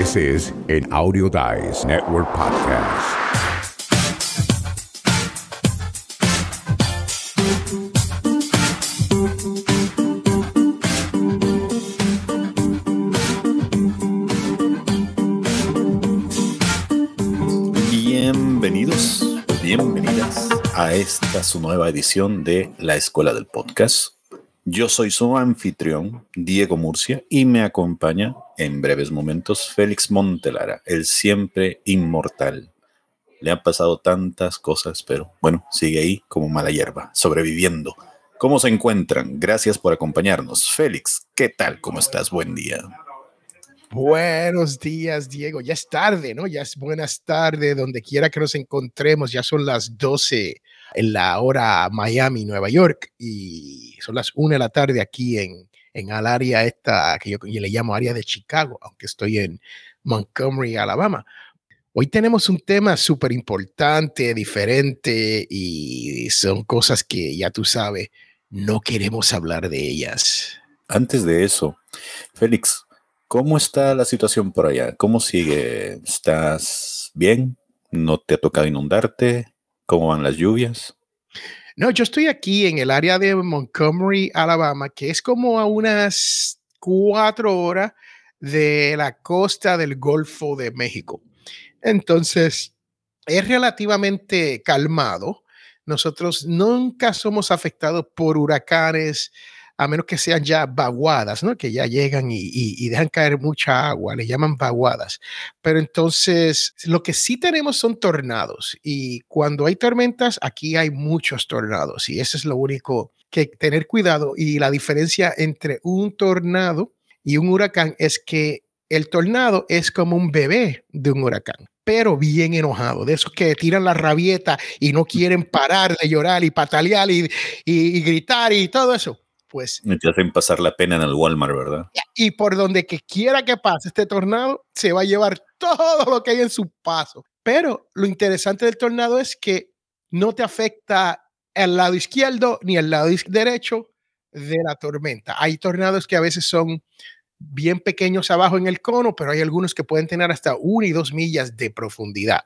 This is an Audio Dice Network podcast. Bienvenidos, bienvenidas a esta su nueva edición de La Escuela del Podcast. Yo soy su anfitrión, Diego Murcia, y me acompaña en breves momentos Félix Montelara, el siempre inmortal. Le han pasado tantas cosas, pero bueno, sigue ahí como mala hierba, sobreviviendo. ¿Cómo se encuentran? Gracias por acompañarnos. Félix, ¿qué tal? ¿Cómo estás? Buen día. Buenos días, Diego. Ya es tarde, ¿no? Ya es buenas tardes, donde quiera que nos encontremos. Ya son las 12 en la hora Miami, Nueva York, y son las 1 de la tarde aquí en, en el área esta que yo, yo le llamo área de Chicago, aunque estoy en Montgomery, Alabama. Hoy tenemos un tema súper importante, diferente, y son cosas que ya tú sabes, no queremos hablar de ellas. Antes de eso, Félix, ¿Cómo está la situación por allá? ¿Cómo sigue? ¿Estás bien? ¿No te ha tocado inundarte? ¿Cómo van las lluvias? No, yo estoy aquí en el área de Montgomery, Alabama, que es como a unas cuatro horas de la costa del Golfo de México. Entonces, es relativamente calmado. Nosotros nunca somos afectados por huracanes, a menos que sean ya vaguadas, ¿no? Que ya llegan y, dejan caer mucha agua, le llaman vaguadas. Pero entonces, lo que sí tenemos son tornados y cuando hay tormentas, aquí hay muchos tornados y eso es lo único que tener cuidado. Y la diferencia entre un tornado y un huracán es que el tornado es como un bebé de un huracán pero bien enojado, de esos que tiran la rabieta y no quieren parar de llorar y patalear y, y gritar y todo eso pues... te hacen pasar la pena en el Walmart, ¿verdad? Y por donde que quiera que pase este tornado, se va a llevar todo lo que hay en su paso. Pero lo interesante del tornado es que no te afecta el lado izquierdo ni el lado derecho de la tormenta. Hay tornados que a veces son bien pequeños abajo en el cono, pero hay algunos que pueden tener hasta una y dos millas de profundidad.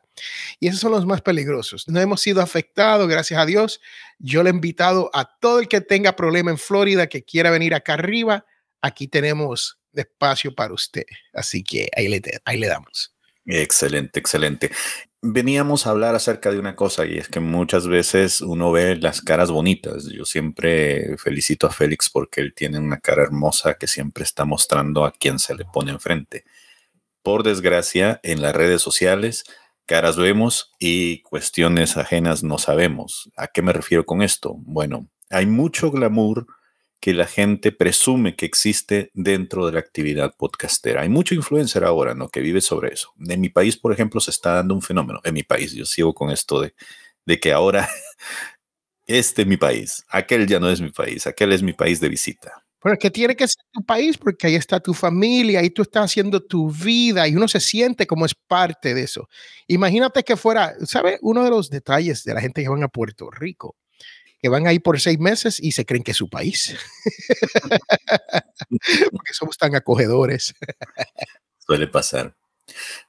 Y esos son los más peligrosos. No hemos sido afectados, gracias a Dios. Yo le he invitado a todo el que tenga problema en Florida, que quiera venir acá arriba. Aquí tenemos espacio para usted. Así que ahí le, ahí le damos. Excelente, excelente veníamos a hablar acerca de una cosa y es que muchas veces uno ve las caras bonitas. Yo siempre felicito a Félix porque él tiene una cara hermosa que siempre está mostrando a quien se le pone enfrente. Por desgracia, en las redes sociales, caras vemos y cuestiones ajenas no sabemos. ¿A qué me refiero con esto? Bueno, hay mucho glamour que la gente presume que existe dentro de la actividad podcastera. Hay mucho influencer ahora, ¿no? Que vive sobre eso. En mi país, por ejemplo, se está dando un fenómeno. En mi país, yo sigo con esto de, de que ahora este es mi país, aquel ya no es mi país, aquel es mi país de visita. Pero es que tiene que ser tu país porque ahí está tu familia, ahí tú estás haciendo tu vida y uno se siente como es parte de eso. Imagínate que fuera, ¿sabes? Uno de los detalles de la gente que van a Puerto Rico que van ahí por seis meses y se creen que es su país. Porque somos tan acogedores. Suele pasar.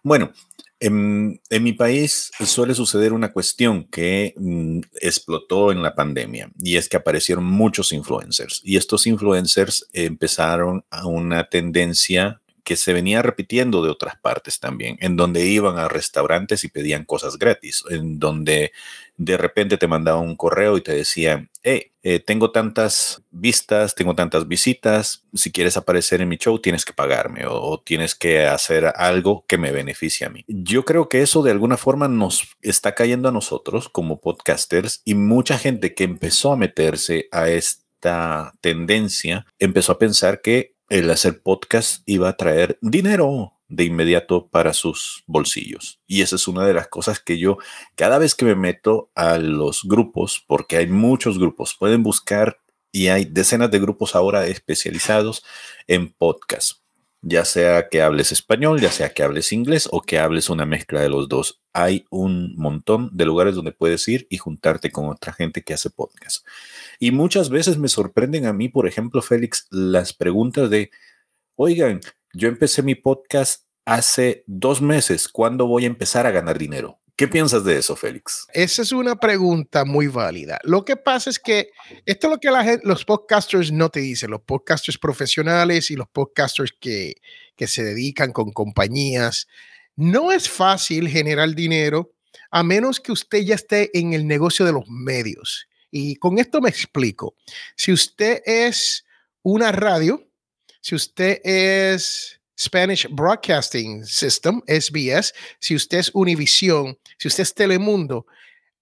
Bueno, en, mi país suele suceder una cuestión que mm, explotó en la pandemia y es que aparecieron muchos influencers y estos influencers empezaron a una tendencia que se venía repitiendo de otras partes también, en donde iban a restaurantes y pedían cosas gratis, en donde de repente te mandaban un correo y te decían, hey, eh, tengo tantas vistas, tengo tantas visitas, si quieres aparecer en mi show tienes que pagarme o, o tienes que hacer algo que me beneficie a mí. Yo creo que eso de alguna forma nos está cayendo a nosotros como podcasters y mucha gente que empezó a meterse a esta tendencia empezó a pensar que el hacer podcast iba a traer dinero de inmediato para sus bolsillos. Y esa es una de las cosas que yo, cada vez que me meto a los grupos, porque hay muchos grupos, pueden buscar y hay decenas de grupos ahora especializados en podcast ya sea que hables español, ya sea que hables inglés o que hables una mezcla de los dos. Hay un montón de lugares donde puedes ir y juntarte con otra gente que hace podcast. Y muchas veces me sorprenden a mí, por ejemplo, Félix, las preguntas de, oigan, yo empecé mi podcast hace dos meses, ¿cuándo voy a empezar a ganar dinero? ¿Qué piensas de eso, Félix? Esa es una pregunta muy válida. Lo que pasa es que esto es lo que los podcasters no te dicen, los podcasters profesionales y los podcasters que, que se dedican con compañías. No es fácil generar dinero a menos que usted ya esté en el negocio de los medios. Y con esto me explico. Si usted es una radio, si usted es Spanish Broadcasting System, SBS, si usted es Univision, si usted es Telemundo,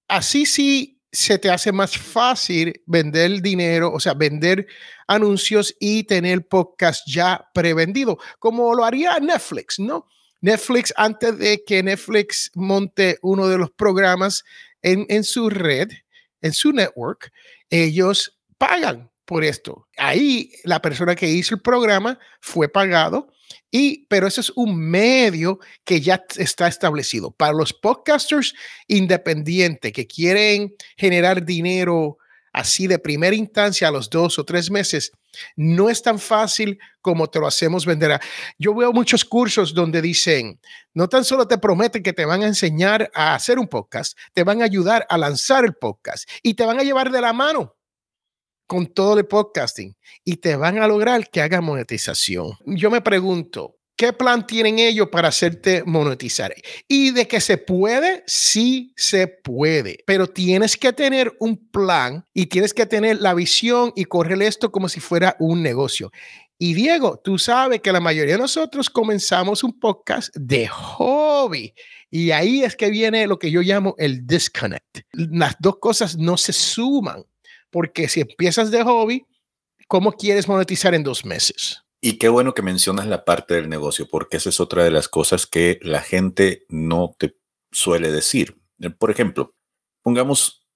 así sí se te hace más fácil vender dinero, o sea, vender anuncios y tener podcast ya prevendido, como lo haría Netflix, ¿no? Netflix, antes de que Netflix monte uno de los programas en, en su red, en su network, ellos pagan por esto. Ahí la persona que hizo el programa fue pagado y, pero eso es un medio que ya está establecido. Para los podcasters independientes que quieren generar dinero así de primera instancia a los dos o tres meses, no es tan fácil como te lo hacemos vender. Yo veo muchos cursos donde dicen, no tan solo te prometen que te van a enseñar a hacer un podcast, te van a ayudar a lanzar el podcast y te van a llevar de la mano con todo el podcasting y te van a lograr que haga monetización. Yo me pregunto, ¿qué plan tienen ellos para hacerte monetizar? Y de que se puede, sí se puede, pero tienes que tener un plan y tienes que tener la visión y correr esto como si fuera un negocio. Y Diego, tú sabes que la mayoría de nosotros comenzamos un podcast de hobby. Y ahí es que viene lo que yo llamo el disconnect. Las dos cosas no se suman porque si empiezas de hobby, ¿cómo quieres monetizar en dos meses? Y qué bueno que mencionas la parte del negocio, porque esa es otra de las cosas que la gente no te suele decir. Eh, por ejemplo, pongamos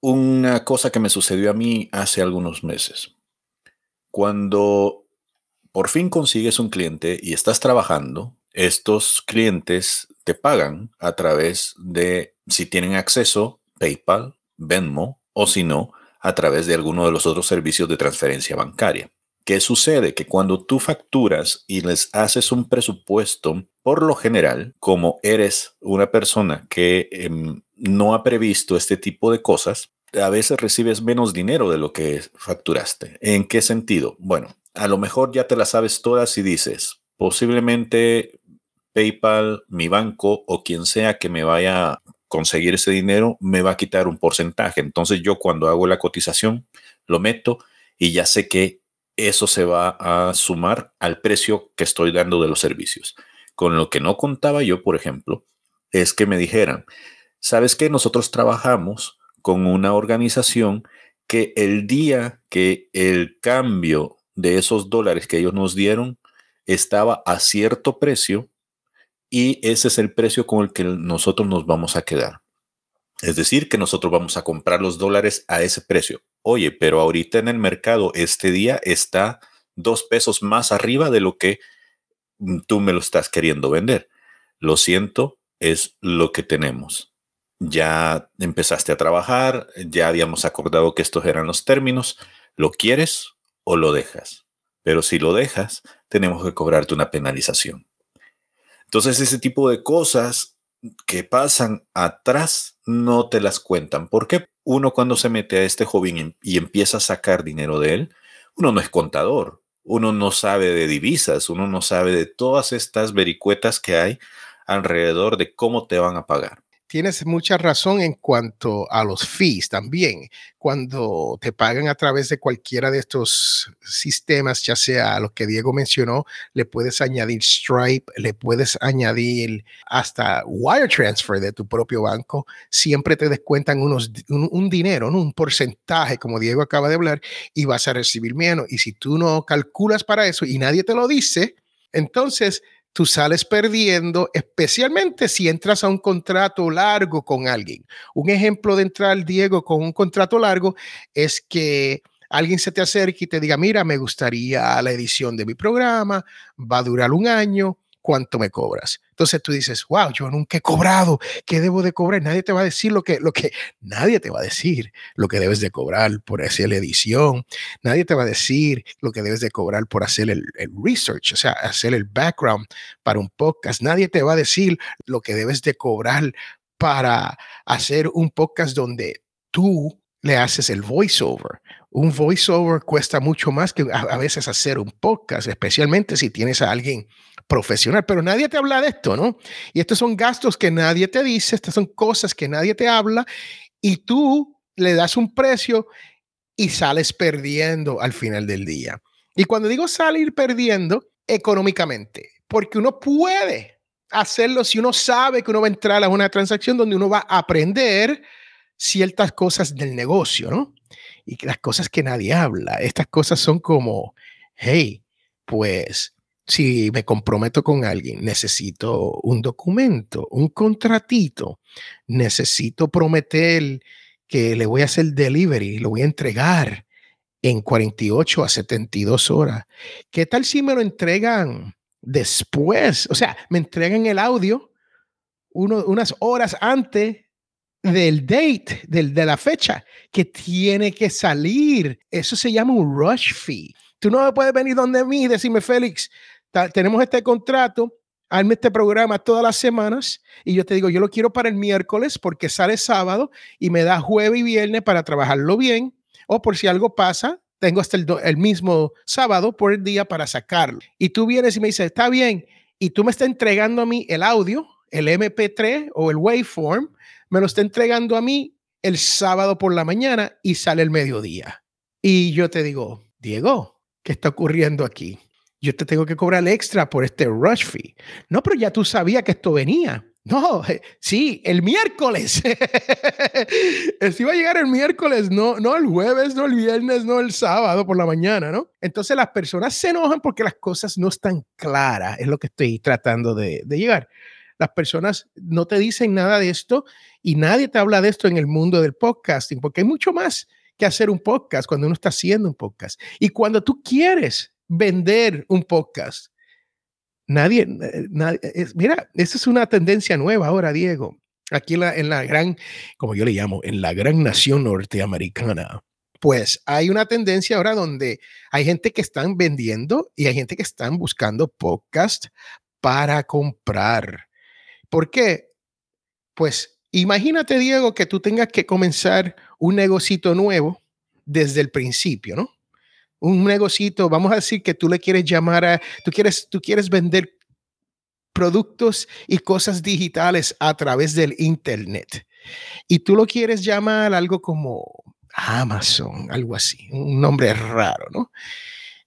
una cosa que me sucedió a mí hace algunos meses. Cuando por fin consigues un cliente y estás trabajando, estos clientes te pagan a través de, si tienen acceso, PayPal, Venmo o si no, a través de alguno de los otros servicios de transferencia bancaria. ¿Qué sucede? Que cuando tú facturas y les haces un presupuesto, por lo general, como eres una persona que em, no ha previsto este tipo de cosas, a veces recibes menos dinero de lo que facturaste. ¿En qué sentido? Bueno, a lo mejor ya te las sabes todas y dices, posiblemente PayPal, mi banco o quien sea que me vaya conseguir ese dinero me va a quitar un porcentaje. Entonces yo cuando hago la cotización lo meto y ya sé que eso se va a sumar al precio que estoy dando de los servicios. Con lo que no contaba yo, por ejemplo, es que me dijeran, ¿sabes qué? Nosotros trabajamos con una organización que el día que el cambio de esos dólares que ellos nos dieron estaba a cierto precio, y ese es el precio con el que nosotros nos vamos a quedar. Es decir, que nosotros vamos a comprar los dólares a ese precio. Oye, pero ahorita en el mercado este día está dos pesos más arriba de lo que tú me lo estás queriendo vender. Lo siento, es lo que tenemos. Ya empezaste a trabajar, ya habíamos acordado que estos eran los términos. ¿Lo quieres o lo dejas? Pero si lo dejas, tenemos que cobrarte una penalización. Entonces, ese tipo de cosas que pasan atrás no te las cuentan. Porque uno cuando se mete a este joven y empieza a sacar dinero de él, uno no es contador, uno no sabe de divisas, uno no sabe de todas estas vericuetas que hay alrededor de cómo te van a pagar tienes mucha razón en cuanto a los fees también. Cuando te pagan a través de cualquiera de estos sistemas, ya sea lo que Diego mencionó, le puedes añadir Stripe, le puedes añadir hasta wire transfer de tu propio banco. Siempre te descuentan unos, un, dinero, un porcentaje, como Diego acaba de hablar, y vas a recibir menos. Y si tú no calculas para eso y nadie te lo dice, entonces tú sales perdiendo, especialmente si entras a un contrato largo con alguien. Un ejemplo de entrar, Diego, con un contrato largo es que alguien se te acerque y te diga, mira, me gustaría la edición de mi programa, va a durar un año, cuánto me cobras. Entonces tú dices, wow, yo nunca he cobrado, ¿qué debo de cobrar? Nadie te va a decir lo que, lo que, nadie te va a decir lo que debes de cobrar por hacer la edición, nadie te va a decir lo que debes de cobrar por hacer el, el research, o sea, hacer el background para un podcast, nadie te va a decir lo que debes de cobrar para hacer un podcast donde tú le haces el voiceover. Un voiceover cuesta mucho más que a, veces hacer un podcast, especialmente si tienes a alguien profesional, pero nadie te habla de esto, ¿no? Y estos son gastos que nadie te dice, estas son cosas que nadie te habla y tú le das un precio y sales perdiendo al final del día. Y cuando digo salir perdiendo, económicamente, porque uno puede hacerlo si uno sabe que uno va a entrar a una transacción donde uno va a aprender ciertas cosas del negocio, ¿no? Y las cosas que nadie habla. Estas cosas son como, hey, pues si me comprometo con alguien, necesito un documento, un contratito, necesito prometer que le voy a hacer delivery, lo voy a entregar en 48 a 72 horas. ¿Qué tal si me lo entregan después? O sea, me entregan el audio unas horas antes del date, del, de la fecha que tiene que salir. Eso se llama un rush fee. Tú no puedes venir donde mí y decirme, Félix, tenemos este contrato, hazme este programa todas las semanas y yo te digo, yo lo quiero para el miércoles porque sale sábado y me da jueves y viernes para trabajarlo bien o por si algo pasa, tengo hasta el, el mismo sábado por el día para sacarlo. Y tú vienes y me dices, está bien, y tú me estás entregando a mí el audio, el MP3 o el waveform, me lo está entregando a mí el sábado por la mañana y sale el mediodía. Y yo te digo, Diego, ¿qué está ocurriendo aquí? Yo te tengo que cobrar extra por este rush fee. No, pero ya tú sabías que esto venía. No, sí, el miércoles. Esto iba a llegar el miércoles, no, no el jueves, no el viernes, no el sábado por la mañana, ¿no? Entonces las personas se enojan porque las cosas no están claras, es lo que estoy tratando de llegar. Las personas no te dicen nada de esto y nadie te habla de esto en el mundo del podcasting, porque hay mucho más que hacer un podcast cuando uno está haciendo un podcast. Y cuando tú quieres vender un podcast, nadie, nadie mira, esa es una tendencia nueva ahora, Diego. Aquí en la, en la gran, como yo le llamo, en la gran nación norteamericana, pues hay una tendencia ahora donde hay gente que están vendiendo y hay gente que están buscando podcast para comprar. ¿Por qué? Pues imagínate, Diego, que tú tengas que comenzar un negocito nuevo desde el principio, ¿no? Un negocito, vamos a decir que tú le quieres llamar a, tú quieres, tú quieres vender productos y cosas digitales a través del Internet. Y tú lo quieres llamar algo como Amazon, algo así, un nombre raro, ¿no?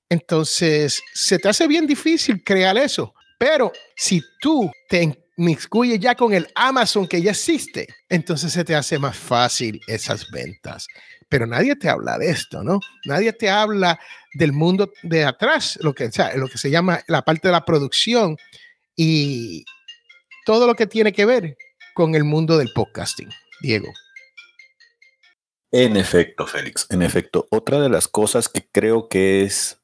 Entonces, se te hace bien difícil crear eso. Pero si tú te excluye ya con el Amazon que ya existe, entonces se te hace más fácil esas ventas. Pero nadie te habla de esto, ¿no? Nadie te habla del mundo de atrás, lo que, lo que se llama la parte de la producción y todo lo que tiene que ver con el mundo del podcasting. Diego. En efecto, Félix, en efecto. Otra de las cosas que creo que es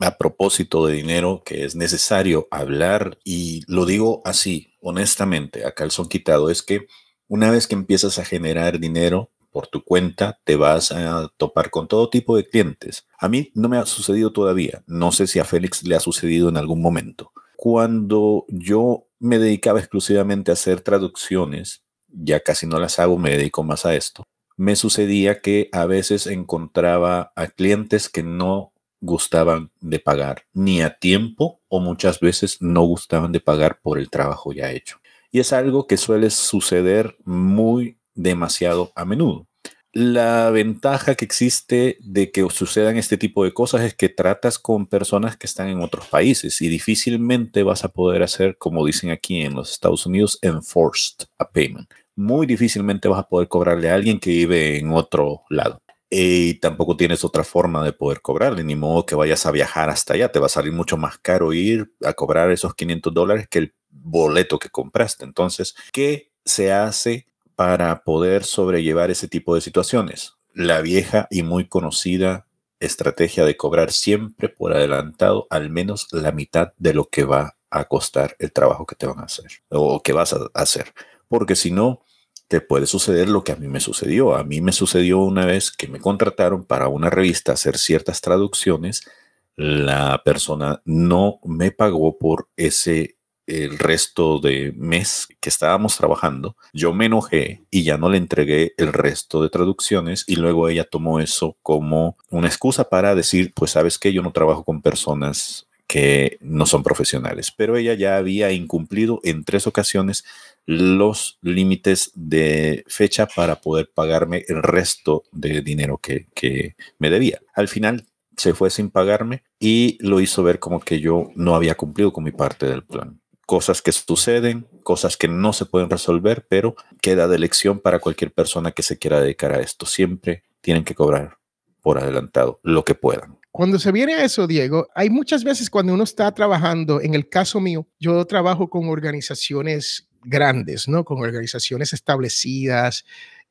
a propósito de dinero que es necesario hablar, y lo digo así, honestamente, a calzón quitado, es que una vez que empiezas a generar dinero por tu cuenta, te vas a topar con todo tipo de clientes. A mí no me ha sucedido todavía, no sé si a Félix le ha sucedido en algún momento. Cuando yo me dedicaba exclusivamente a hacer traducciones, ya casi no las hago, me dedico más a esto, me sucedía que a veces encontraba a clientes que no gustaban de pagar ni a tiempo o muchas veces no gustaban de pagar por el trabajo ya hecho. Y es algo que suele suceder muy demasiado a menudo. La ventaja que existe de que sucedan este tipo de cosas es que tratas con personas que están en otros países y difícilmente vas a poder hacer, como dicen aquí en los Estados Unidos, enforced a payment. Muy difícilmente vas a poder cobrarle a alguien que vive en otro lado y tampoco tienes otra forma de poder cobrarle, ni modo que vayas a viajar hasta allá. Te va a salir mucho más caro ir a cobrar esos 500 dólares que el boleto que compraste. Entonces, ¿qué se hace para poder sobrellevar ese tipo de situaciones? La vieja y muy conocida estrategia de cobrar siempre por adelantado al menos la mitad de lo que va a costar el trabajo que te van a hacer o que vas a hacer. Porque si no, te puede suceder lo que a mí me sucedió. A mí me sucedió una vez que me contrataron para una revista hacer ciertas traducciones. La persona no me pagó por ese el resto de mes que estábamos trabajando, yo me enojé y ya no le entregué el resto de traducciones y luego ella tomó eso como una excusa para decir, pues sabes que yo no trabajo con personas que no son profesionales, pero ella ya había incumplido en tres ocasiones los límites de fecha para poder pagarme el resto de dinero que, que me debía. Al final se fue sin pagarme y lo hizo ver como que yo no había cumplido con mi parte del plan cosas que suceden, cosas que no se pueden resolver, pero queda de lección para cualquier persona que se quiera dedicar a esto. Siempre tienen que cobrar por adelantado lo que puedan. Cuando se viene a eso, Diego, hay muchas veces cuando uno está trabajando, en el caso mío, yo trabajo con organizaciones grandes, ¿no? Con organizaciones establecidas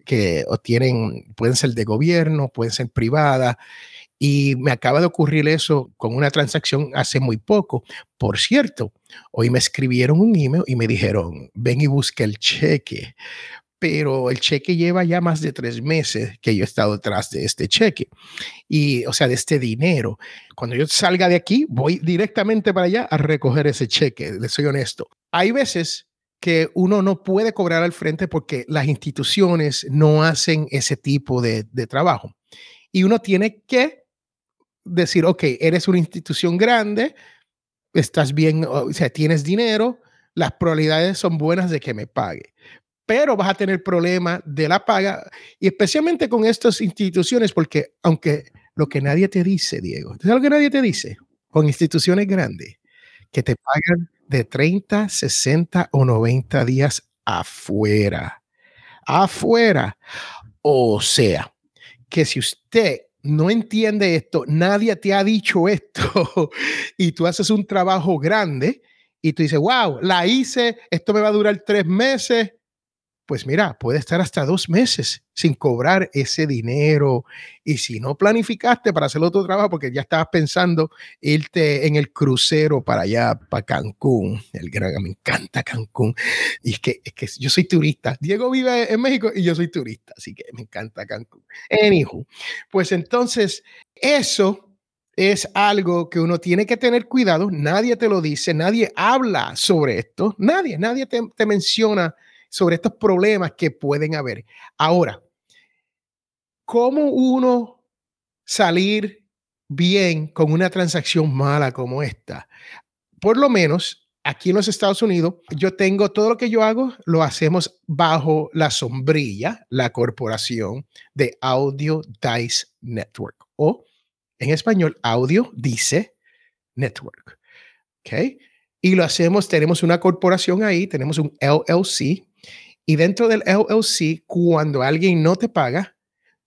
que tienen, pueden ser de gobierno, pueden ser privadas, y me acaba de ocurrir eso con una transacción hace muy poco. Por cierto, hoy me escribieron un email y me dijeron, ven y busca el cheque. Pero el cheque lleva ya más de tres meses que yo he estado detrás de este cheque. Y, o sea, de este dinero. Cuando yo salga de aquí, voy directamente para allá a recoger ese cheque. Le soy honesto. Hay veces que uno no puede cobrar al frente porque las instituciones no hacen ese tipo de, trabajo. Y uno tiene que decir, ok, eres una institución grande, estás bien, o sea, tienes dinero, las probabilidades son buenas de que me pague. Pero vas a tener problema de la paga, y especialmente con estas instituciones, porque aunque lo que nadie te dice, Diego, ¿sabes lo que nadie te dice? Con instituciones grandes, que te pagan de 30, 60 o 90 días afuera. Afuera. O sea, que si usted no entiende esto, nadie te ha dicho esto y tú haces un trabajo grande y tú dices, wow, la hice, esto me va a durar tres meses pues mira, puede estar hasta dos meses sin cobrar ese dinero. Y si no planificaste para hacer otro trabajo, porque ya estabas pensando irte en el crucero para allá, para Cancún, el gran, me encanta Cancún. Y es que, es que yo soy turista. Diego vive en México y yo soy turista, así que me encanta Cancún. Anywho, pues entonces, eso es algo que uno tiene que tener cuidado. Nadie te lo dice, nadie habla sobre esto, nadie, nadie te, te menciona sobre estos problemas que pueden haber. Ahora, ¿cómo uno salir bien con una transacción mala como esta? Por lo menos aquí en los Estados Unidos, yo tengo todo lo que yo hago, lo hacemos bajo la sombrilla, la corporación de Audio Dice Network o en español, Audio Dice Network. ¿Ok? Y lo hacemos, tenemos una corporación ahí, tenemos un LLC, y dentro del LLC, cuando alguien no te paga,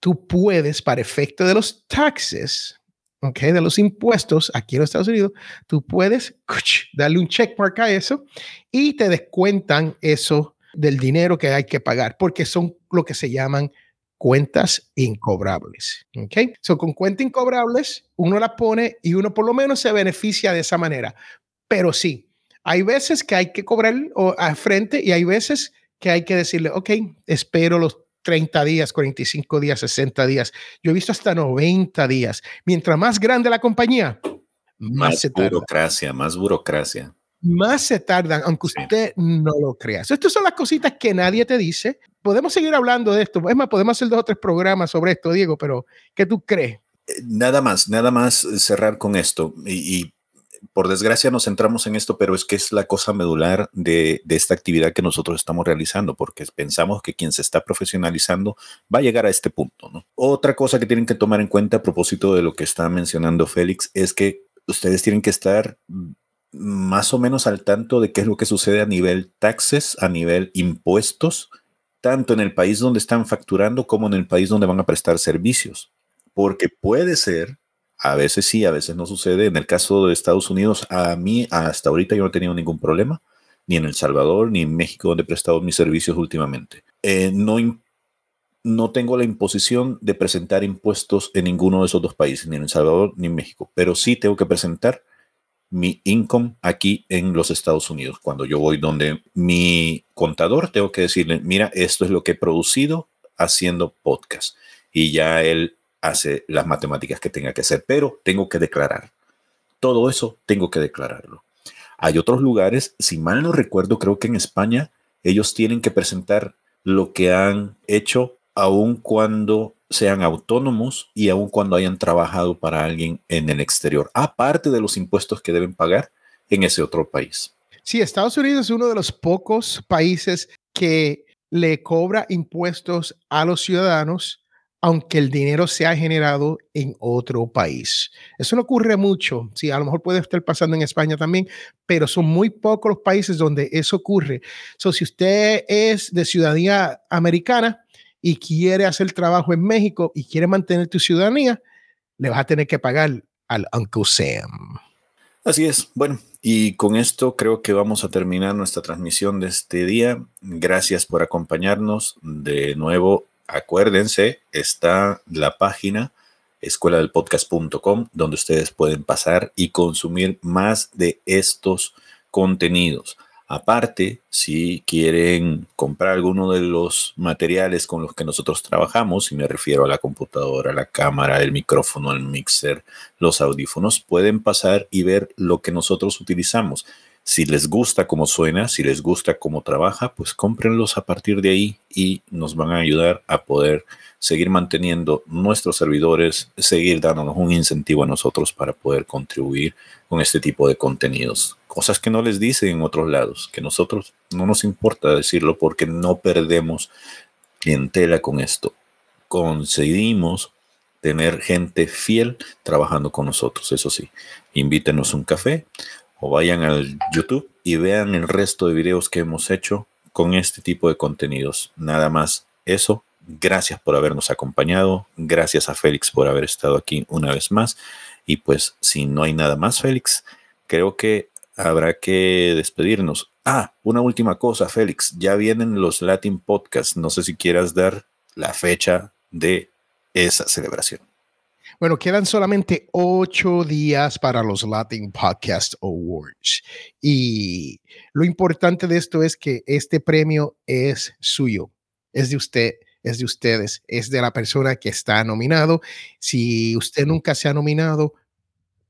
tú puedes, para efecto de los taxes, ¿ok? De los impuestos aquí en los Estados Unidos, tú puedes darle un checkmark a eso y te descuentan eso del dinero que hay que pagar, porque son lo que se llaman cuentas incobrables. ¿Ok? So, con cuentas incobrables, uno la pone y uno por lo menos se beneficia de esa manera. Pero sí, hay veces que hay que cobrar a frente y hay veces que hay que decirle, ok, espero los 30 días, 45 días, 60 días. Yo he visto hasta 90 días. Mientras más grande la compañía, más, se tarda. burocracia, más burocracia. Más se tardan, aunque usted no lo crea. Estas son las cositas que nadie te dice. Podemos seguir hablando de esto. Es más, podemos hacer dos o tres programas sobre esto, Diego, pero ¿qué tú crees? Eh, nada más, nada más cerrar con esto. Y, y por desgracia nos centramos en esto, pero es que es la cosa medular de, esta actividad que nosotros estamos realizando, porque pensamos que quien se está profesionalizando va a llegar a este punto. Otra cosa que tienen que tomar en cuenta a propósito de lo que está mencionando Félix es que ustedes tienen que estar más o menos al tanto de qué es lo que sucede a nivel taxes, a nivel impuestos, tanto en el país donde están facturando como en el país donde van a prestar servicios. Porque puede ser a veces sí, a veces no sucede. En el caso de Estados Unidos, a mí hasta ahorita yo no he tenido ningún problema, ni en El Salvador, ni en México, donde he prestado mis servicios últimamente. Eh, no, no tengo la imposición de presentar impuestos en ninguno de esos dos países, ni en El Salvador ni en México, pero sí tengo que presentar mi income aquí en los Estados Unidos. Cuando yo voy donde mi contador, tengo que decirle, mira, esto es lo que he producido haciendo podcast. Y ya él hace las matemáticas que tenga que hacer, pero tengo que declarar. Todo eso tengo que declararlo. Hay otros lugares, si mal no recuerdo, creo que en España ellos tienen que presentar lo que han hecho aun cuando sean autónomos y aun cuando hayan trabajado para alguien en el exterior, aparte de los impuestos que deben pagar en ese otro país. Sí, Estados Unidos es uno de los pocos países que le cobra impuestos a los ciudadanos aunque el dinero sea generado en otro país. Eso no ocurre mucho, sí, a lo mejor puede estar pasando en España también, pero son muy pocos los países donde eso ocurre. So, si usted es de ciudadanía americana, y quiere hacer trabajo en México y quiere mantener tu ciudadanía, le vas a tener que pagar al Uncle Sam. Así es. Bueno, y con esto creo que vamos a terminar nuestra transmisión de este día. Gracias por acompañarnos. De nuevo, acuérdense, está la página escuela del podcast.com donde ustedes pueden pasar y consumir más de estos contenidos. Aparte, si quieren comprar alguno de los materiales con los que nosotros trabajamos, y me refiero a la computadora, la cámara, el micrófono, el mixer, los audífonos, pueden pasar y ver lo que nosotros utilizamos. Si les gusta cómo suena, si les gusta cómo trabaja, pues cómprenlos a partir de ahí y nos van a ayudar a poder seguir manteniendo nuestros servidores, seguir dándonos un incentivo a nosotros para poder contribuir con este tipo de contenidos. Cosas que no les dicen en otros lados, que nosotros no nos importa decirlo porque no perdemos clientela con esto. Conseguimos tener gente fiel trabajando con nosotros, eso sí. Invítenos un café o vayan al YouTube y vean el resto de videos que hemos hecho con este tipo de contenidos. Nada más eso Gracias por habernos acompañado. Gracias a Félix por haber estado aquí una vez más. Y pues si no hay nada más, Félix, creo que habrá que despedirnos. Ah, una última cosa, Félix. Ya vienen los Latin Podcasts. No sé si quieras dar la fecha de esa celebración. Bueno, quedan solamente ocho días para los Latin Podcast Awards. Y lo importante de esto es que este premio es suyo, es de usted es de ustedes, es de la persona que está nominado. Si usted nunca se ha nominado,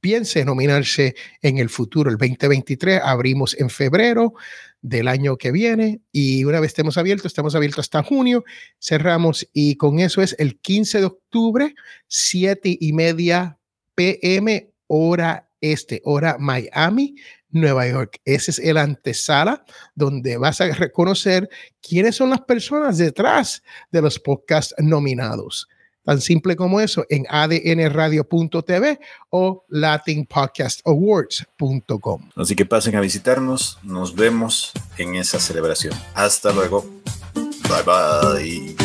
piense nominarse en el futuro. El 2023 abrimos en febrero del año que viene y una vez estemos abiertos, estamos abiertos hasta junio, cerramos y con eso es el 15 de octubre, 7 y media pm hora este, hora Miami, Nueva York. Ese es el antesala donde vas a reconocer quiénes son las personas detrás de los podcasts nominados. Tan simple como eso en adnradio.tv o latinpodcastawards.com. Así que pasen a visitarnos. Nos vemos en esa celebración. Hasta luego. Bye bye.